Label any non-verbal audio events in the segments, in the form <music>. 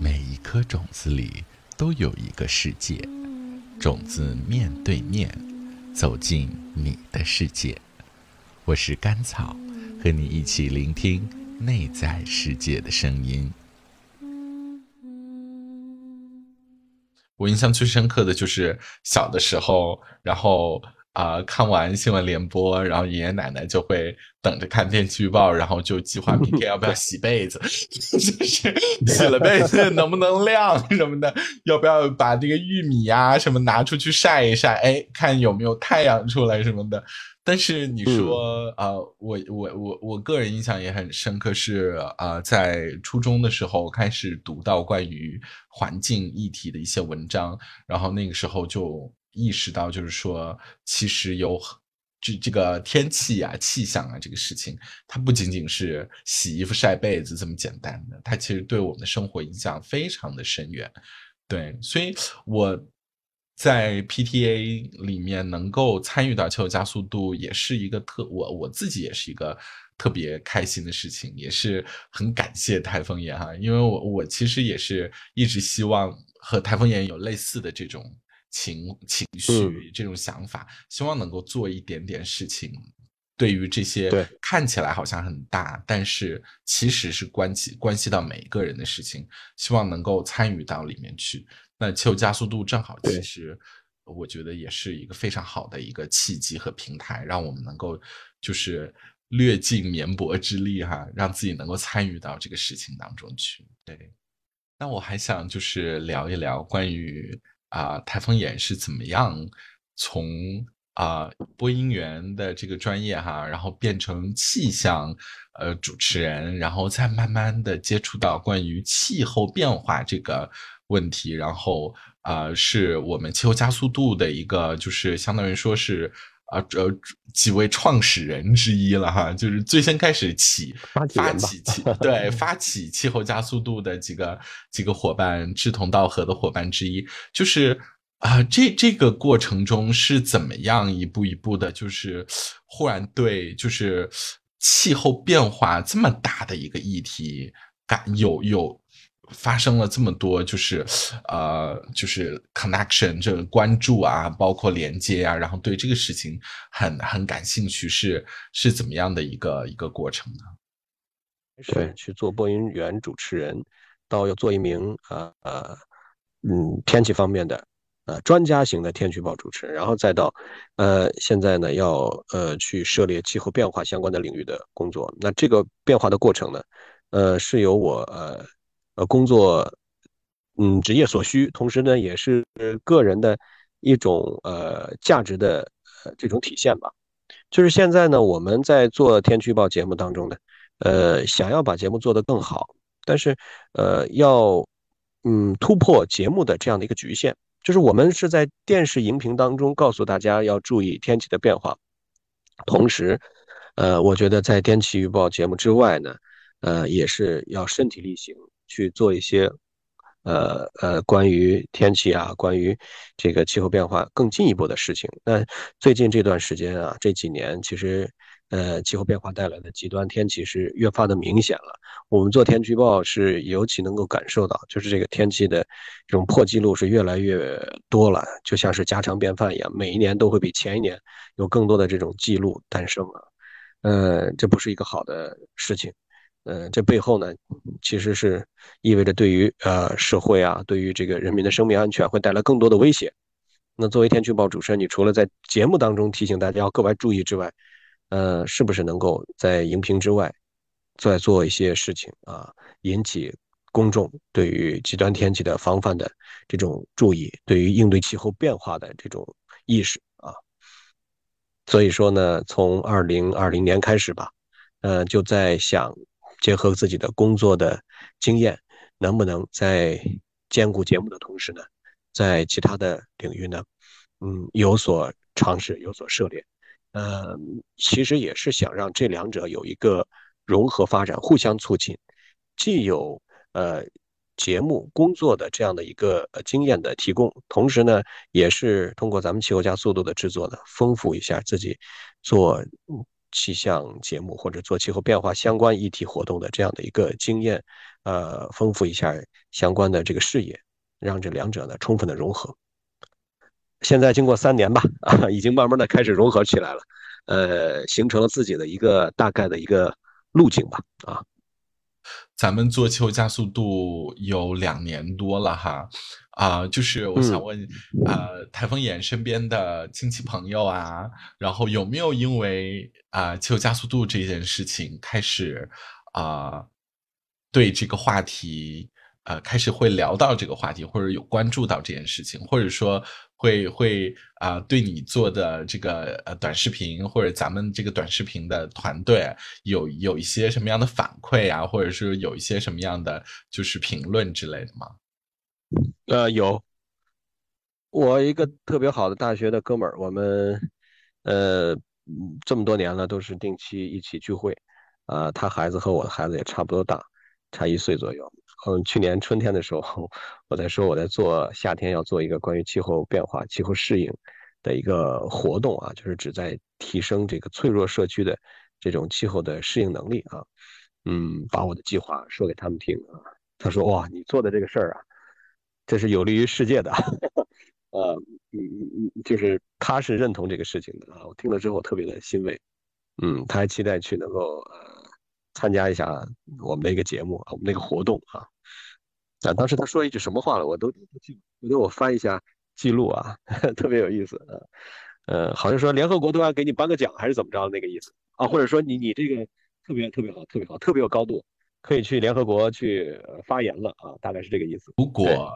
每一颗种子里都有一个世界，种子面对面走进你的世界。我是甘草，和你一起聆听内在世界的声音。我印象最深刻的就是小的时候，然后啊、看完新闻联播，然后爷爷奶奶就会等着看天气预报，然后就计划明天要不要洗被子，<laughs> 就是洗了被子能不能晾什么的，要不要把这个玉米呀、什么拿出去晒一晒，哎，看有没有太阳出来什么的。但是你说，呃，我我我我个人印象也很深刻是，呃，在初中的时候开始读到关于环境议题的一些文章，然后那个时候就意识到，就是说，其实有这这个天气啊、气象啊这个事情，它不仅仅是洗衣服、晒被子这么简单的，它其实对我们的生活影响非常的深远。对，所以我在 PTA 里面能够参与到气候加速度，也是一个特我我自己也是一个特别开心的事情，也是很感谢台风眼哈，因为我我其实也是一直希望和台风眼有类似的这种情情绪、这种想法，希望能够做一点点事情。对于这些看起来好像很大，但是其实是关系关系到每一个人的事情，希望能够参与到里面去。那气候加速度正好，其实我觉得也是一个非常好的一个契机和平台，让我们能够就是略尽绵薄之力哈，让自己能够参与到这个事情当中去。对，那我还想就是聊一聊关于啊、台风眼是怎么样从啊、播音员的这个专业哈，然后变成气象呃主持人，然后再慢慢的接触到关于气候变化这个问题，然后啊、呃是我们气候加速度的一个就是相当于说是。啊，呃，几位创始人之一了哈，就是最先开始起发发起起气对发起气候加速度的几个几个伙伴，志同道合的伙伴之一，就是啊、这这个过程中是怎么样一步一步的，就是忽然对就是气候变化这么大的一个议题感有有发生了这么多，就是呃，就是 connection 这个关注啊，包括连接啊，然后对这个事情很很感兴趣，是是怎么样的一个一个过程呢？是去做播音员、主持人，到要做一名呃呃嗯天气方面的呃专家型的天气预报主持人，然后再到呃现在呢要呃去涉猎气候变化相关的领域的工作。那这个变化的过程呢，呃是由我呃呃工作嗯职业所需，同时呢也是个人的一种呃价值的呃这种体现吧。就是现在呢，我们在做天气预报节目当中呢。呃，想要把节目做得更好，但是呃，要嗯突破节目的这样的一个局限，就是我们是在电视荧屏当中告诉大家要注意天气的变化，同时，呃，我觉得在天气预报节目之外呢，呃，也是要身体力行去做一些。呃呃，关于天气啊，关于这个气候变化更进一步的事情。那最近这段时间啊，这几年其实呃，气候变化带来的极端天气是越发的明显了。我们做天气预报是尤其能够感受到，就是这个天气的这种破纪录是越来越多了，就像是家常便饭一样，每一年都会比前一年有更多的这种记录诞生了。呃，这不是一个好的事情。呃，这背后呢，其实是意味着对于呃社会啊，对于这个人民的生命安全会带来更多的威胁。那作为天气预报主持人，你除了在节目当中提醒大家要格外注意之外，呃，是不是能够在荧屏之外再做一些事情啊，引起公众对于极端天气的防范的这种注意，对于应对气候变化的这种意识啊？所以说呢，从二零二零年开始吧，呃，就在想结合自己的工作的经验，能不能在兼顾节目的同时呢，在其他的领域呢，嗯，有所尝试，有所涉猎。呃，其实也是想让这两者有一个融合发展，互相促进，既有呃节目工作的这样的一个经验的提供，同时呢，也是通过咱们气候加速度的制作呢，丰富一下自己做气象节目或者做气候变化相关议题活动的这样的一个经验，呃，丰富一下相关的这个视野，让这两者呢充分的融合。现在经过三年吧，啊，已经慢慢的开始融合起来了，呃，形成了自己的一个大概的一个路径吧，啊。咱们做气候加速度有两年多了哈，啊，就是我想问，呃，台风眼身边的亲戚朋友啊，然后有没有因为啊气候加速度这件事情开始啊对这个话题？呃，开始会聊到这个话题，或者有关注到这件事情，或者说会会啊，对你做的这个呃短视频，或者咱们这个短视频的团队有有一些什么样的反馈啊，或者是有一些什么样的就是评论之类的吗？呃，有，我一个特别好的大学的哥们儿，我们呃这么多年了都是定期一起聚会，啊，他孩子和我的孩子也差不多大，差一岁左右。嗯，去年春天的时候，<laughs> 我在说我在做夏天要做一个关于气候变化、气候适应的一个活动啊，就是旨在提升这个脆弱社区的这种气候的适应能力啊。嗯，把我的计划说给他们听啊。他说：“哇，你做的这个事儿啊，这是有利于世界的。<laughs> ”呃，嗯嗯嗯，就是他是认同这个事情的啊。我听了之后特别的欣慰。嗯，他还期待去能够呃。参加一下我们的一个节目啊，我们那个活动啊，啊，当时他说一句什么话了，我都记，我给我翻一下记录啊，<laughs> 特别有意思啊，呃，好像说联合国都要给你颁个奖还是怎么着那个意思啊，或者说你你这个特别特别好，特别好，特别有高度，可以去联合国去发言了啊，大概是这个意思。如果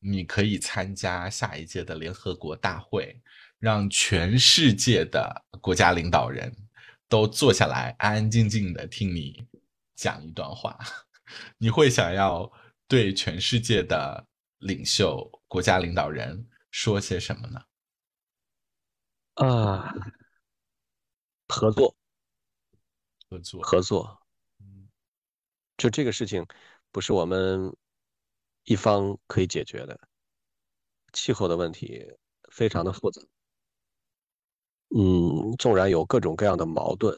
你可以参加下一届的联合国大会，让全世界的国家领导人。都坐下来，安安静静的听你讲一段话。你会想要对全世界的领袖、国家领导人说些什么呢？啊，合作，合作，合作。嗯，就这个事情，不是我们一方可以解决的。气候的问题非常的复杂。嗯，纵然有各种各样的矛盾，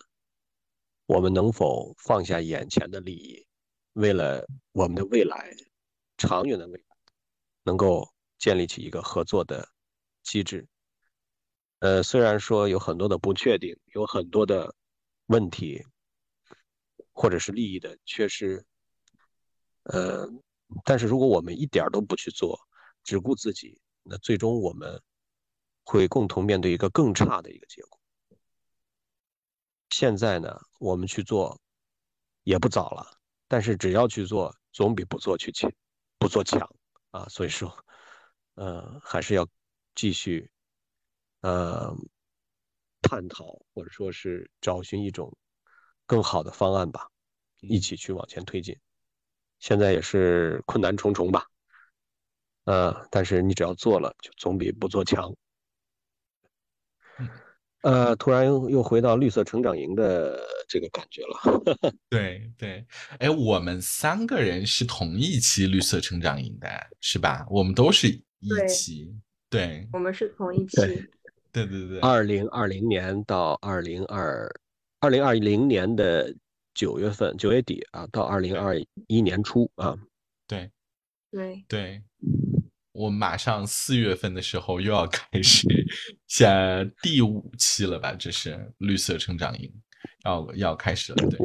我们能否放下眼前的利益，为了我们的未来、长远的未来，能够建立起一个合作的机制？呃，虽然说有很多的不确定，有很多的问题，或者是利益的缺失，呃，但是如果我们一点都不去做，只顾自己，那最终我们。会共同面对一个更差的一个结果。现在呢，我们去做也不早了，但是只要去做，总比不做去强，不做强啊。所以说，呃，还是要继续呃探讨，或者说是找寻一种更好的方案吧，一起去往前推进。现在也是困难重重吧，呃，但是你只要做了，就总比不做强。呃，突然又又回到绿色成长营的这个感觉了。<laughs> 对对，哎，我们三个人是同一期绿色成长营的，是吧？我们都是一期，对，我们是同一期。对对对，二零二零年到二零二二零二零年的九月份九月底啊，到二零二一年初啊，对对对。我马上四月份的时候又要开始下第五期了吧？这是绿色成长营，要要开始了。对，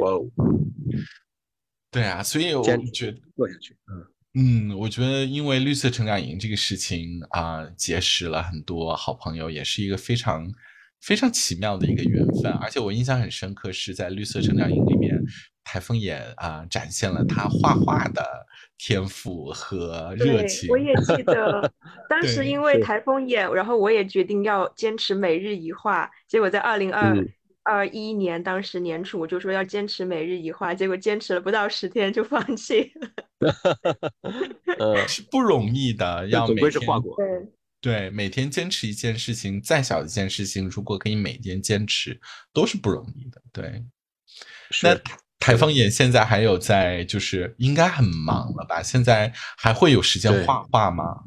对啊，所以我觉得做下去，嗯嗯，我觉得因为绿色成长营这个事情啊，结识了很多好朋友，也是一个非常非常奇妙的一个缘分。而且我印象很深刻，是在绿色成长营里面，台风也啊展现了他画画的。天赋和热情，我也记得 <laughs> 当时因为台风眼，然后我也决定要坚持每日一画。结果在二零二二一年，当时年初我就说要坚持每日一画，结果坚持了不到十天就放弃了。<laughs> 是不容易的，要每天画过。对对，每天坚持一件事情，再小的一件事情，如果可以每天坚持，都是不容易的。对，那。台风眼现在还有在，就是应该很忙了吧？现在还会有时间画画吗？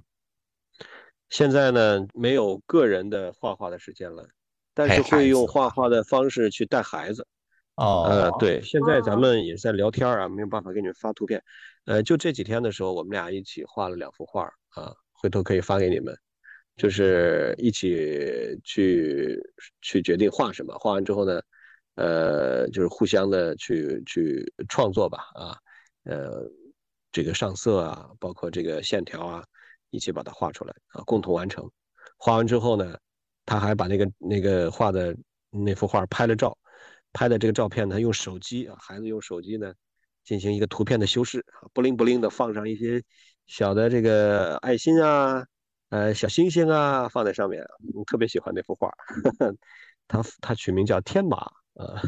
现在呢，没有个人的画画的时间了，但是会用画画的方式去带孩子。哦，呃，对，现在咱们也在聊天啊，没有办法给你们发图片。呃，就这几天的时候，我们俩一起画了两幅画啊，回头可以发给你们。就是一起去去决定画什么，画完之后呢，呃，就是互相的去去创作吧，啊，呃，这个上色啊，包括这个线条啊，一起把它画出来啊，共同完成。画完之后呢，他还把那个那个画的那幅画拍了照，拍的这个照片呢，用手机啊，孩子用手机呢进行一个图片的修饰啊，不灵不灵的放上一些小的这个爱心啊。呃，小星星啊，放在上面，我特别喜欢那幅画，<laughs> 他他取名叫天马，呃，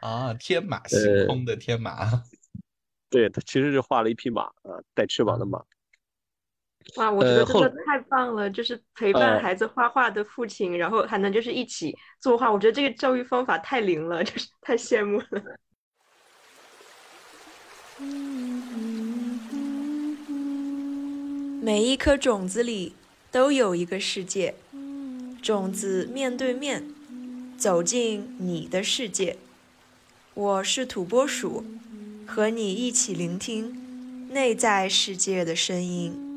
<laughs> 啊，天马行空的天马，<laughs> 对他其实是画了一匹马啊，带翅膀的马。哇，我觉得真的太棒了，就是陪伴孩子画画的父亲，然后还能就是一起作画，我觉得这个教育方法太灵了，就是太羡慕了。每一颗种子里都有一个世界，种子面对面走进你的世界。我是土拨鼠，和你一起聆听内在世界的声音。